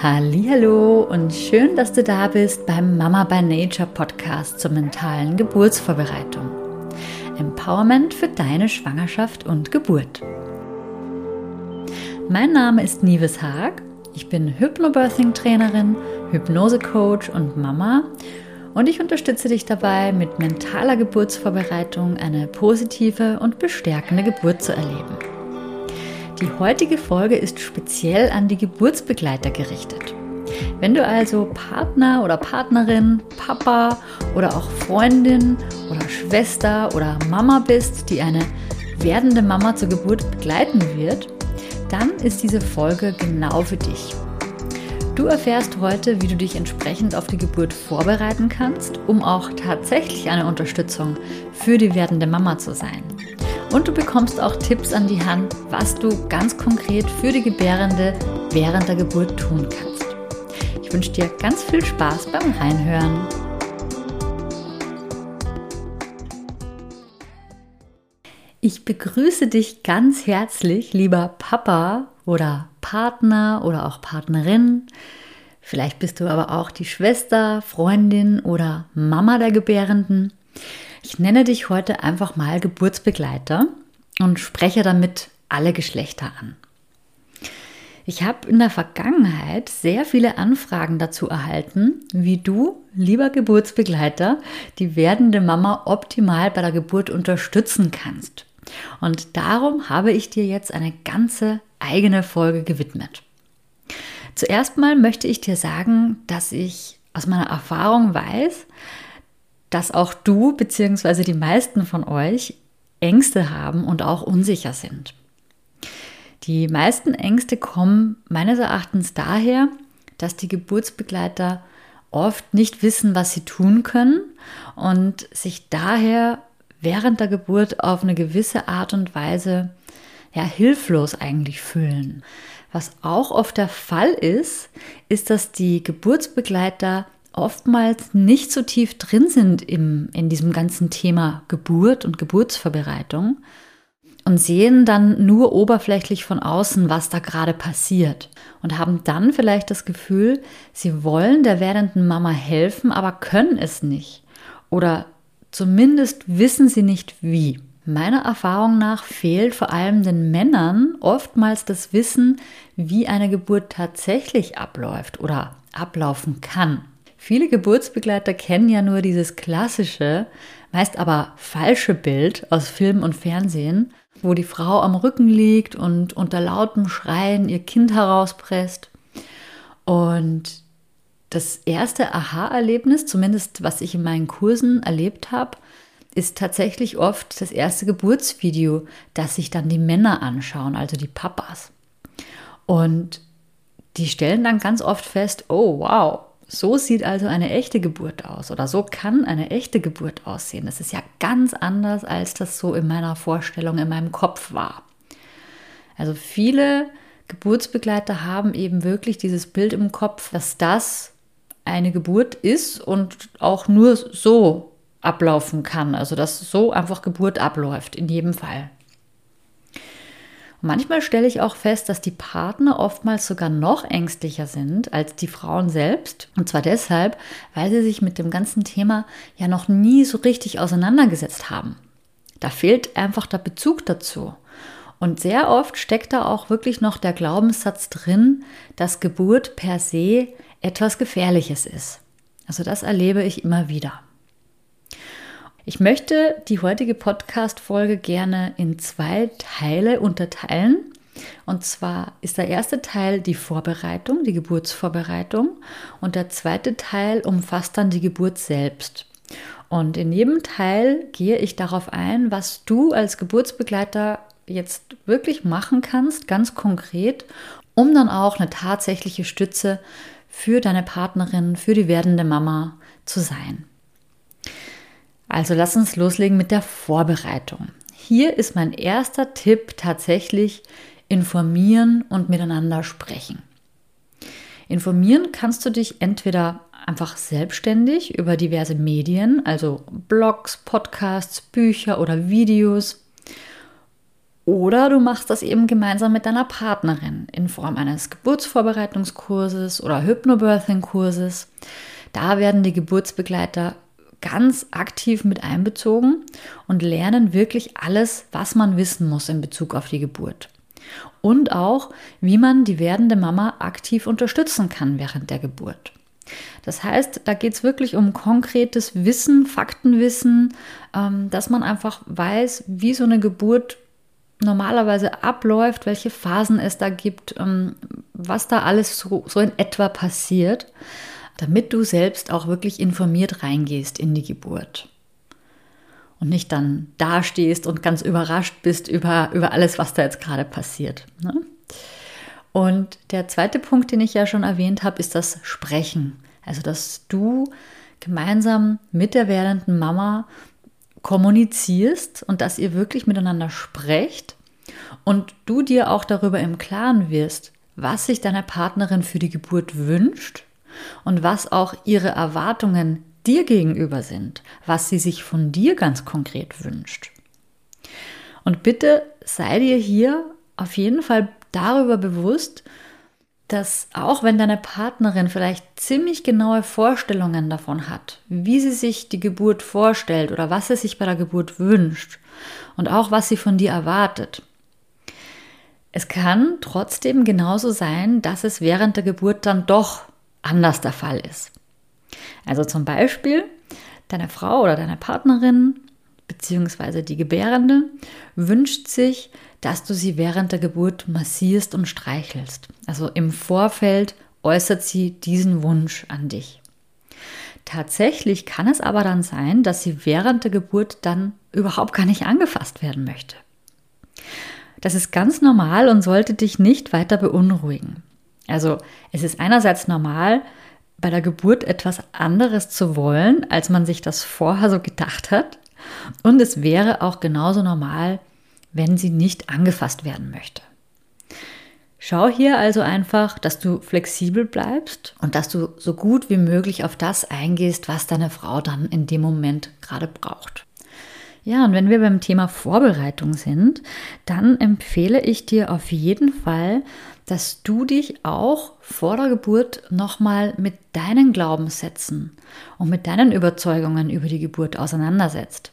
Hallo und schön, dass du da bist beim Mama by Nature Podcast zur mentalen Geburtsvorbereitung. Empowerment für deine Schwangerschaft und Geburt. Mein Name ist Nives Haag. Ich bin Hypnobirthing Trainerin, Hypnose-Coach und Mama und ich unterstütze dich dabei, mit mentaler Geburtsvorbereitung eine positive und bestärkende Geburt zu erleben. Die heutige Folge ist speziell an die Geburtsbegleiter gerichtet. Wenn du also Partner oder Partnerin, Papa oder auch Freundin oder Schwester oder Mama bist, die eine werdende Mama zur Geburt begleiten wird, dann ist diese Folge genau für dich. Du erfährst heute, wie du dich entsprechend auf die Geburt vorbereiten kannst, um auch tatsächlich eine Unterstützung für die werdende Mama zu sein. Und du bekommst auch Tipps an die Hand, was du ganz konkret für die Gebärende während der Geburt tun kannst. Ich wünsche dir ganz viel Spaß beim Reinhören. Ich begrüße dich ganz herzlich, lieber Papa oder Partner oder auch Partnerin. Vielleicht bist du aber auch die Schwester, Freundin oder Mama der Gebärenden. Ich nenne dich heute einfach mal Geburtsbegleiter und spreche damit alle Geschlechter an. Ich habe in der Vergangenheit sehr viele Anfragen dazu erhalten, wie du, lieber Geburtsbegleiter, die werdende Mama optimal bei der Geburt unterstützen kannst. Und darum habe ich dir jetzt eine ganze eigene Folge gewidmet. Zuerst mal möchte ich dir sagen, dass ich aus meiner Erfahrung weiß, dass auch du bzw. die meisten von euch Ängste haben und auch unsicher sind. Die meisten Ängste kommen meines Erachtens daher, dass die Geburtsbegleiter oft nicht wissen, was sie tun können und sich daher während der Geburt auf eine gewisse Art und Weise ja hilflos eigentlich fühlen. Was auch oft der Fall ist, ist, dass die Geburtsbegleiter oftmals nicht so tief drin sind im, in diesem ganzen Thema Geburt und Geburtsvorbereitung und sehen dann nur oberflächlich von außen, was da gerade passiert und haben dann vielleicht das Gefühl, sie wollen der werdenden Mama helfen, aber können es nicht oder zumindest wissen sie nicht wie. Meiner Erfahrung nach fehlt vor allem den Männern oftmals das Wissen, wie eine Geburt tatsächlich abläuft oder ablaufen kann. Viele Geburtsbegleiter kennen ja nur dieses klassische, meist aber falsche Bild aus Film und Fernsehen, wo die Frau am Rücken liegt und unter lautem Schreien ihr Kind herauspresst. Und das erste Aha-Erlebnis, zumindest was ich in meinen Kursen erlebt habe, ist tatsächlich oft das erste Geburtsvideo, das sich dann die Männer anschauen, also die Papas. Und die stellen dann ganz oft fest, oh wow, so sieht also eine echte Geburt aus oder so kann eine echte Geburt aussehen. Das ist ja ganz anders, als das so in meiner Vorstellung, in meinem Kopf war. Also viele Geburtsbegleiter haben eben wirklich dieses Bild im Kopf, dass das eine Geburt ist und auch nur so ablaufen kann. Also dass so einfach Geburt abläuft, in jedem Fall. Manchmal stelle ich auch fest, dass die Partner oftmals sogar noch ängstlicher sind als die Frauen selbst. Und zwar deshalb, weil sie sich mit dem ganzen Thema ja noch nie so richtig auseinandergesetzt haben. Da fehlt einfach der Bezug dazu. Und sehr oft steckt da auch wirklich noch der Glaubenssatz drin, dass Geburt per se etwas Gefährliches ist. Also das erlebe ich immer wieder. Ich möchte die heutige Podcast-Folge gerne in zwei Teile unterteilen. Und zwar ist der erste Teil die Vorbereitung, die Geburtsvorbereitung. Und der zweite Teil umfasst dann die Geburt selbst. Und in jedem Teil gehe ich darauf ein, was du als Geburtsbegleiter jetzt wirklich machen kannst, ganz konkret, um dann auch eine tatsächliche Stütze für deine Partnerin, für die werdende Mama zu sein. Also lass uns loslegen mit der Vorbereitung. Hier ist mein erster Tipp tatsächlich informieren und miteinander sprechen. Informieren kannst du dich entweder einfach selbstständig über diverse Medien, also Blogs, Podcasts, Bücher oder Videos. Oder du machst das eben gemeinsam mit deiner Partnerin in Form eines Geburtsvorbereitungskurses oder Hypnobirthing-Kurses. Da werden die Geburtsbegleiter ganz aktiv mit einbezogen und lernen wirklich alles, was man wissen muss in Bezug auf die Geburt. Und auch, wie man die werdende Mama aktiv unterstützen kann während der Geburt. Das heißt, da geht es wirklich um konkretes Wissen, Faktenwissen, ähm, dass man einfach weiß, wie so eine Geburt normalerweise abläuft, welche Phasen es da gibt, ähm, was da alles so, so in etwa passiert, damit du selbst auch wirklich informiert reingehst in die Geburt. Und nicht dann dastehst und ganz überrascht bist über, über alles, was da jetzt gerade passiert. Ne? Und der zweite Punkt, den ich ja schon erwähnt habe, ist das Sprechen. Also, dass du gemeinsam mit der werdenden Mama kommunizierst und dass ihr wirklich miteinander sprecht und du dir auch darüber im Klaren wirst, was sich deine Partnerin für die Geburt wünscht und was auch ihre Erwartungen dir gegenüber sind, was sie sich von dir ganz konkret wünscht. Und bitte sei dir hier auf jeden Fall darüber bewusst, dass auch wenn deine Partnerin vielleicht ziemlich genaue Vorstellungen davon hat, wie sie sich die Geburt vorstellt oder was sie sich bei der Geburt wünscht und auch was sie von dir erwartet, es kann trotzdem genauso sein, dass es während der Geburt dann doch anders der Fall ist. Also zum Beispiel, deine Frau oder deine Partnerin bzw. die Gebärende wünscht sich, dass du sie während der Geburt massierst und streichelst. Also im Vorfeld äußert sie diesen Wunsch an dich. Tatsächlich kann es aber dann sein, dass sie während der Geburt dann überhaupt gar nicht angefasst werden möchte. Das ist ganz normal und sollte dich nicht weiter beunruhigen. Also es ist einerseits normal, bei der Geburt etwas anderes zu wollen, als man sich das vorher so gedacht hat. Und es wäre auch genauso normal, wenn sie nicht angefasst werden möchte. Schau hier also einfach, dass du flexibel bleibst und dass du so gut wie möglich auf das eingehst, was deine Frau dann in dem Moment gerade braucht. Ja, und wenn wir beim Thema Vorbereitung sind, dann empfehle ich dir auf jeden Fall, dass du dich auch vor der Geburt nochmal mit deinen Glaubenssätzen und mit deinen Überzeugungen über die Geburt auseinandersetzt.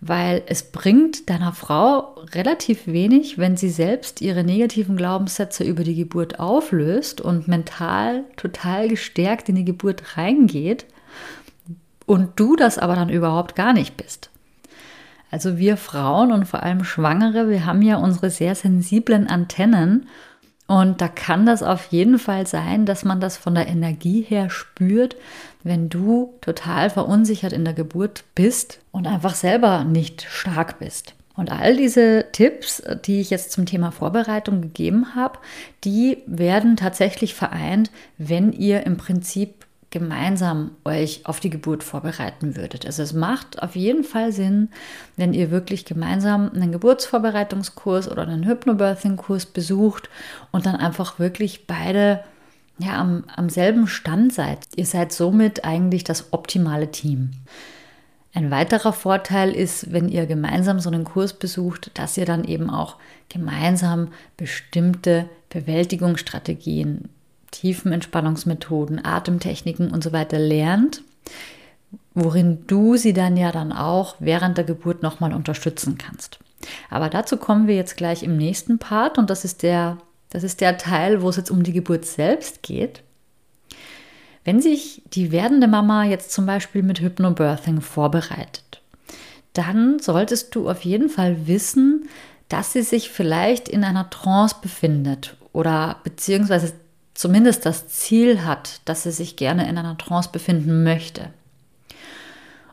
Weil es bringt deiner Frau relativ wenig, wenn sie selbst ihre negativen Glaubenssätze über die Geburt auflöst und mental total gestärkt in die Geburt reingeht und du das aber dann überhaupt gar nicht bist. Also wir Frauen und vor allem Schwangere, wir haben ja unsere sehr sensiblen Antennen und da kann das auf jeden Fall sein, dass man das von der Energie her spürt, wenn du total verunsichert in der Geburt bist und einfach selber nicht stark bist. Und all diese Tipps, die ich jetzt zum Thema Vorbereitung gegeben habe, die werden tatsächlich vereint, wenn ihr im Prinzip gemeinsam euch auf die Geburt vorbereiten würdet. Also es macht auf jeden Fall Sinn, wenn ihr wirklich gemeinsam einen Geburtsvorbereitungskurs oder einen Hypnobirthing-Kurs besucht und dann einfach wirklich beide ja, am, am selben Stand seid. Ihr seid somit eigentlich das optimale Team. Ein weiterer Vorteil ist, wenn ihr gemeinsam so einen Kurs besucht, dass ihr dann eben auch gemeinsam bestimmte Bewältigungsstrategien Tiefenentspannungsmethoden, Atemtechniken und so weiter lernt, worin du sie dann ja dann auch während der Geburt nochmal unterstützen kannst. Aber dazu kommen wir jetzt gleich im nächsten Part und das ist der, das ist der Teil, wo es jetzt um die Geburt selbst geht. Wenn sich die werdende Mama jetzt zum Beispiel mit Hypnobirthing vorbereitet, dann solltest du auf jeden Fall wissen, dass sie sich vielleicht in einer Trance befindet oder beziehungsweise zumindest das Ziel hat, dass sie sich gerne in einer Trance befinden möchte.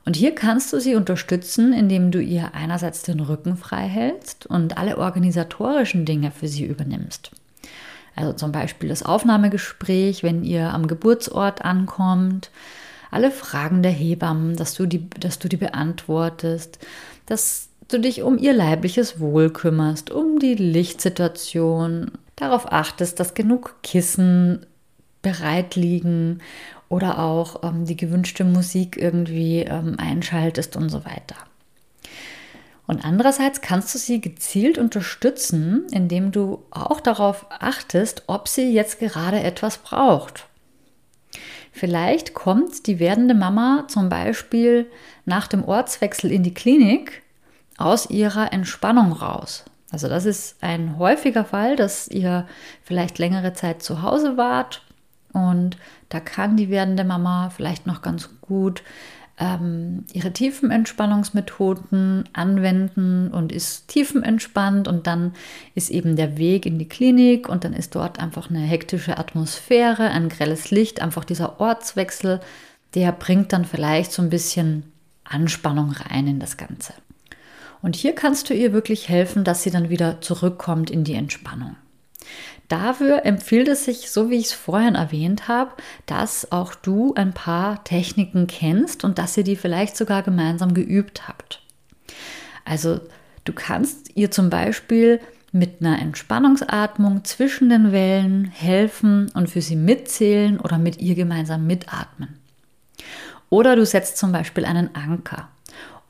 Und hier kannst du sie unterstützen, indem du ihr einerseits den Rücken frei hältst und alle organisatorischen Dinge für sie übernimmst. Also zum Beispiel das Aufnahmegespräch, wenn ihr am Geburtsort ankommt, alle Fragen der Hebammen, dass du die, dass du die beantwortest, dass du dich um ihr leibliches Wohl kümmerst, um die Lichtsituation, darauf achtest, dass genug Kissen bereit liegen oder auch ähm, die gewünschte Musik irgendwie ähm, einschaltest und so weiter. Und andererseits kannst du sie gezielt unterstützen, indem du auch darauf achtest, ob sie jetzt gerade etwas braucht. Vielleicht kommt die werdende Mama zum Beispiel nach dem Ortswechsel in die Klinik aus ihrer Entspannung raus. Also das ist ein häufiger Fall, dass ihr vielleicht längere Zeit zu Hause wart und da kann die werdende Mama vielleicht noch ganz gut ähm, ihre Tiefenentspannungsmethoden anwenden und ist tiefenentspannt und dann ist eben der Weg in die Klinik und dann ist dort einfach eine hektische Atmosphäre, ein grelles Licht, einfach dieser Ortswechsel, der bringt dann vielleicht so ein bisschen Anspannung rein in das Ganze. Und hier kannst du ihr wirklich helfen, dass sie dann wieder zurückkommt in die Entspannung. Dafür empfiehlt es sich, so wie ich es vorhin erwähnt habe, dass auch du ein paar Techniken kennst und dass ihr die vielleicht sogar gemeinsam geübt habt. Also du kannst ihr zum Beispiel mit einer Entspannungsatmung zwischen den Wellen helfen und für sie mitzählen oder mit ihr gemeinsam mitatmen. Oder du setzt zum Beispiel einen Anker.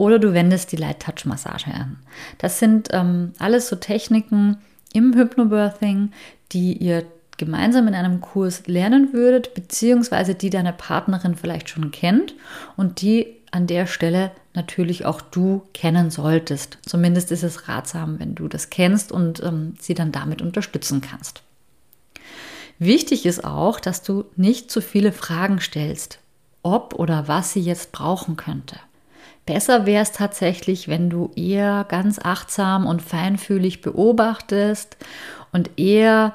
Oder du wendest die Light Touch Massage an. Das sind ähm, alles so Techniken im Hypnobirthing, die ihr gemeinsam in einem Kurs lernen würdet, beziehungsweise die deine Partnerin vielleicht schon kennt und die an der Stelle natürlich auch du kennen solltest. Zumindest ist es ratsam, wenn du das kennst und ähm, sie dann damit unterstützen kannst. Wichtig ist auch, dass du nicht zu viele Fragen stellst, ob oder was sie jetzt brauchen könnte. Besser wäre es tatsächlich, wenn du eher ganz achtsam und feinfühlig beobachtest und eher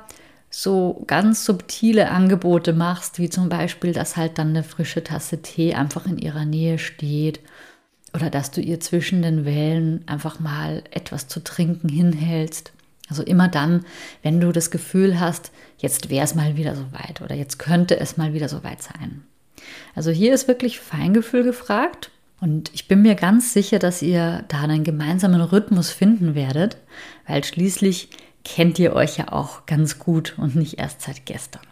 so ganz subtile Angebote machst, wie zum Beispiel, dass halt dann eine frische Tasse Tee einfach in ihrer Nähe steht oder dass du ihr zwischen den Wellen einfach mal etwas zu trinken hinhältst. Also immer dann, wenn du das Gefühl hast, jetzt wäre es mal wieder so weit oder jetzt könnte es mal wieder so weit sein. Also hier ist wirklich Feingefühl gefragt und ich bin mir ganz sicher, dass ihr da einen gemeinsamen Rhythmus finden werdet, weil schließlich kennt ihr euch ja auch ganz gut und nicht erst seit gestern.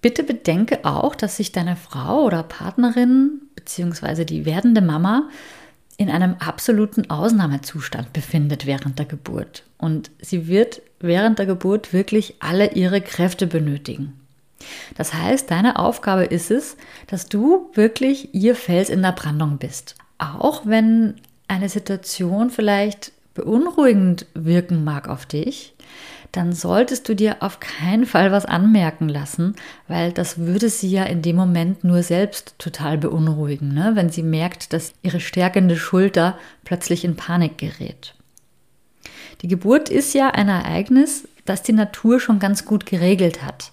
Bitte bedenke auch, dass sich deine Frau oder Partnerin bzw. die werdende Mama in einem absoluten Ausnahmezustand befindet während der Geburt. Und sie wird während der Geburt wirklich alle ihre Kräfte benötigen. Das heißt, deine Aufgabe ist es, dass du wirklich ihr Fels in der Brandung bist. Auch wenn eine Situation vielleicht beunruhigend wirken mag auf dich, dann solltest du dir auf keinen Fall was anmerken lassen, weil das würde sie ja in dem Moment nur selbst total beunruhigen, ne? wenn sie merkt, dass ihre stärkende Schulter plötzlich in Panik gerät. Die Geburt ist ja ein Ereignis, das die Natur schon ganz gut geregelt hat.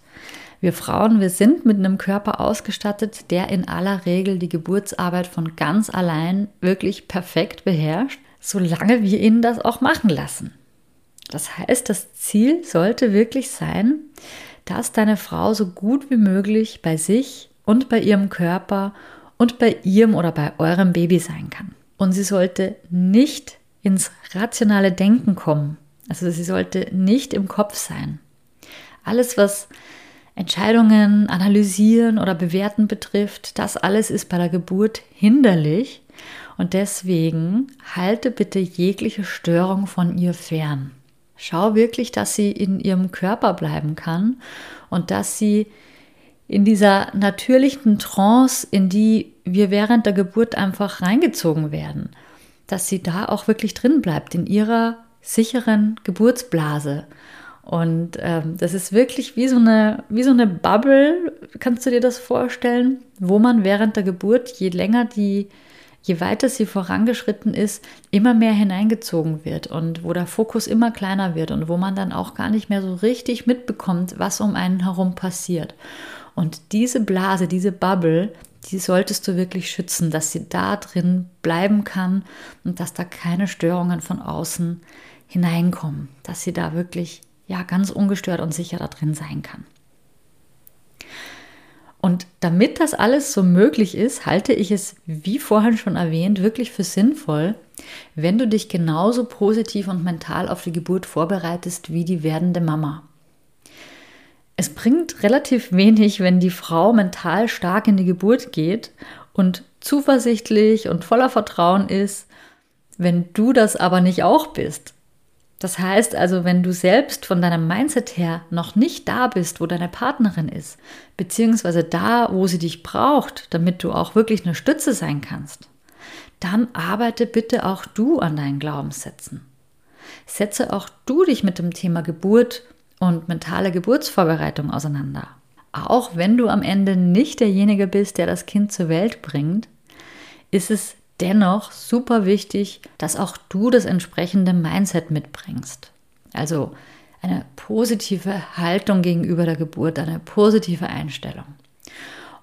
Wir Frauen, wir sind mit einem Körper ausgestattet, der in aller Regel die Geburtsarbeit von ganz allein wirklich perfekt beherrscht, solange wir ihn das auch machen lassen. Das heißt, das Ziel sollte wirklich sein, dass deine Frau so gut wie möglich bei sich und bei ihrem Körper und bei ihrem oder bei eurem Baby sein kann. Und sie sollte nicht ins rationale Denken kommen. Also sie sollte nicht im Kopf sein. Alles, was Entscheidungen analysieren oder bewerten betrifft, das alles ist bei der Geburt hinderlich. Und deswegen halte bitte jegliche Störung von ihr fern. Schau wirklich, dass sie in ihrem Körper bleiben kann und dass sie in dieser natürlichen Trance, in die wir während der Geburt einfach reingezogen werden, dass sie da auch wirklich drin bleibt, in ihrer sicheren Geburtsblase und ähm, das ist wirklich wie so, eine, wie so eine Bubble, kannst du dir das vorstellen, wo man während der Geburt, je länger die, je weiter sie vorangeschritten ist, immer mehr hineingezogen wird und wo der Fokus immer kleiner wird und wo man dann auch gar nicht mehr so richtig mitbekommt, was um einen herum passiert. Und diese Blase, diese Bubble, die solltest du wirklich schützen, dass sie da drin bleiben kann und dass da keine Störungen von außen hineinkommen, dass sie da wirklich ja ganz ungestört und sicher da drin sein kann. Und damit das alles so möglich ist, halte ich es, wie vorhin schon erwähnt, wirklich für sinnvoll, wenn du dich genauso positiv und mental auf die Geburt vorbereitest wie die werdende Mama. Es bringt relativ wenig, wenn die Frau mental stark in die Geburt geht und zuversichtlich und voller Vertrauen ist, wenn du das aber nicht auch bist? Das heißt also, wenn du selbst von deinem Mindset her noch nicht da bist, wo deine Partnerin ist, beziehungsweise da, wo sie dich braucht, damit du auch wirklich eine Stütze sein kannst, dann arbeite bitte auch du an deinen Glaubenssätzen. Setze auch du dich mit dem Thema Geburt und mentale Geburtsvorbereitung auseinander. Auch wenn du am Ende nicht derjenige bist, der das Kind zur Welt bringt, ist es dennoch super wichtig, dass auch du das entsprechende Mindset mitbringst. Also eine positive Haltung gegenüber der Geburt, eine positive Einstellung.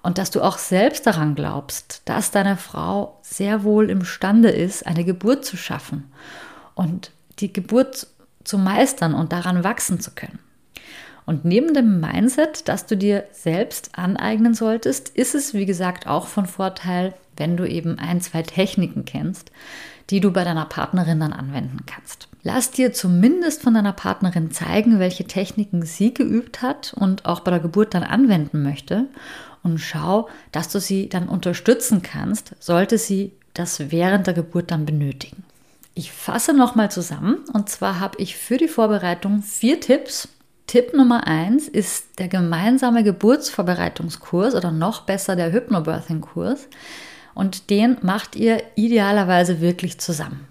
Und dass du auch selbst daran glaubst, dass deine Frau sehr wohl imstande ist, eine Geburt zu schaffen und die Geburt zu meistern und daran wachsen zu können. Und neben dem Mindset, das du dir selbst aneignen solltest, ist es, wie gesagt, auch von Vorteil, wenn du eben ein, zwei Techniken kennst, die du bei deiner Partnerin dann anwenden kannst. Lass dir zumindest von deiner Partnerin zeigen, welche Techniken sie geübt hat und auch bei der Geburt dann anwenden möchte. Und schau, dass du sie dann unterstützen kannst, sollte sie das während der Geburt dann benötigen. Ich fasse nochmal zusammen und zwar habe ich für die Vorbereitung vier Tipps, Tipp Nummer eins ist der gemeinsame Geburtsvorbereitungskurs oder noch besser der Hypnobirthing-Kurs. Und den macht ihr idealerweise wirklich zusammen.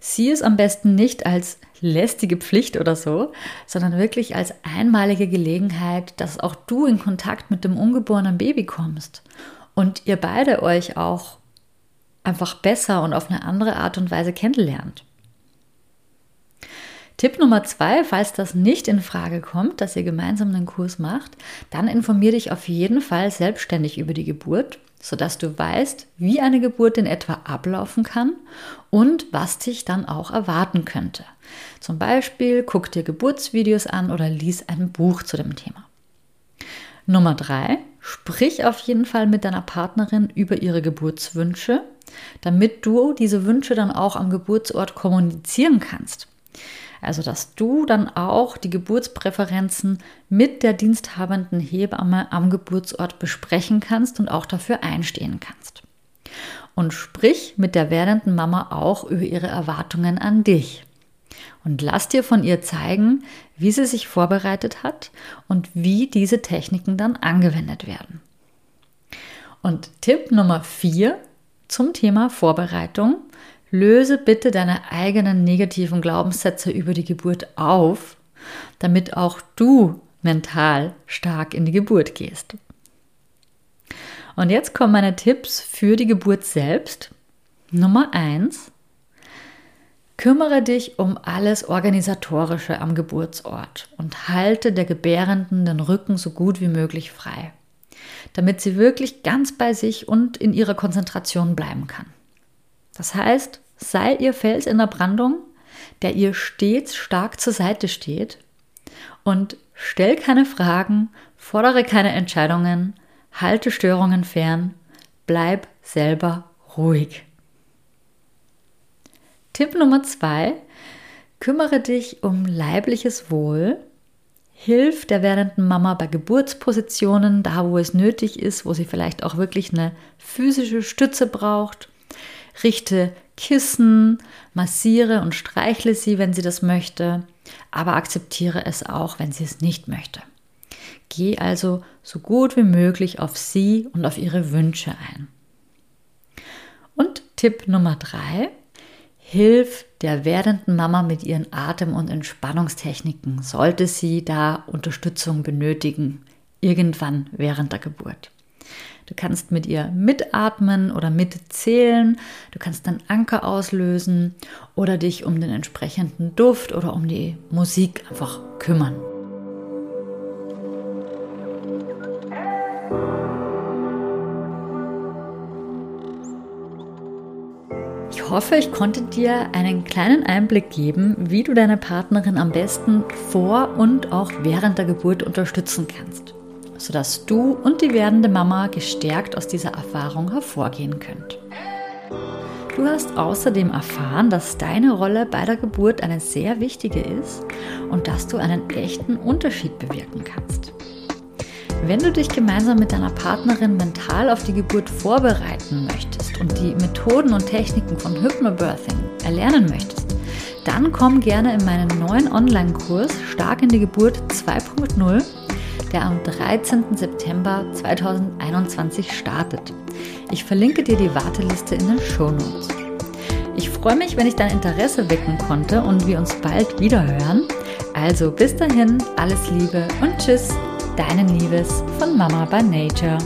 Sieh es am besten nicht als lästige Pflicht oder so, sondern wirklich als einmalige Gelegenheit, dass auch du in Kontakt mit dem ungeborenen Baby kommst und ihr beide euch auch einfach besser und auf eine andere Art und Weise kennenlernt. Tipp Nummer zwei, falls das nicht in Frage kommt, dass ihr gemeinsam einen Kurs macht, dann informier dich auf jeden Fall selbstständig über die Geburt, sodass du weißt, wie eine Geburt in etwa ablaufen kann und was dich dann auch erwarten könnte. Zum Beispiel guck dir Geburtsvideos an oder lies ein Buch zu dem Thema. Nummer drei, sprich auf jeden Fall mit deiner Partnerin über ihre Geburtswünsche, damit du diese Wünsche dann auch am Geburtsort kommunizieren kannst. Also, dass du dann auch die Geburtspräferenzen mit der diensthabenden Hebamme am Geburtsort besprechen kannst und auch dafür einstehen kannst. Und sprich mit der werdenden Mama auch über ihre Erwartungen an dich. Und lass dir von ihr zeigen, wie sie sich vorbereitet hat und wie diese Techniken dann angewendet werden. Und Tipp Nummer 4 zum Thema Vorbereitung Löse bitte deine eigenen negativen Glaubenssätze über die Geburt auf, damit auch du mental stark in die Geburt gehst. Und jetzt kommen meine Tipps für die Geburt selbst. Nummer eins: Kümmere dich um alles Organisatorische am Geburtsort und halte der Gebärenden den Rücken so gut wie möglich frei, damit sie wirklich ganz bei sich und in ihrer Konzentration bleiben kann. Das heißt, sei ihr Fels in der Brandung, der ihr stets stark zur Seite steht und stell keine Fragen, fordere keine Entscheidungen, halte Störungen fern, bleib selber ruhig. Tipp Nummer zwei, kümmere dich um leibliches Wohl, hilf der werdenden Mama bei Geburtspositionen, da wo es nötig ist, wo sie vielleicht auch wirklich eine physische Stütze braucht richte Kissen, massiere und streichle sie, wenn sie das möchte, aber akzeptiere es auch, wenn sie es nicht möchte. Geh also so gut wie möglich auf sie und auf ihre Wünsche ein. Und Tipp Nummer drei: Hilf der werdenden Mama mit ihren Atem- und Entspannungstechniken, sollte sie da Unterstützung benötigen, irgendwann während der Geburt. Du kannst mit ihr mitatmen oder mitzählen. Du kannst dann Anker auslösen oder dich um den entsprechenden Duft oder um die Musik einfach kümmern. Ich hoffe, ich konnte dir einen kleinen Einblick geben, wie du deine Partnerin am besten vor und auch während der Geburt unterstützen kannst sodass du und die werdende Mama gestärkt aus dieser Erfahrung hervorgehen könnt. Du hast außerdem erfahren, dass deine Rolle bei der Geburt eine sehr wichtige ist und dass du einen echten Unterschied bewirken kannst. Wenn du dich gemeinsam mit deiner Partnerin mental auf die Geburt vorbereiten möchtest und die Methoden und Techniken von Hypnobirthing erlernen möchtest, dann komm gerne in meinen neuen Online-Kurs Stark in die Geburt 2.0, der am 13. September 2021 startet. Ich verlinke dir die Warteliste in den Show Notes. Ich freue mich, wenn ich dein Interesse wecken konnte und wir uns bald wieder hören. Also bis dahin, alles Liebe und Tschüss, deine Liebes von Mama by Nature.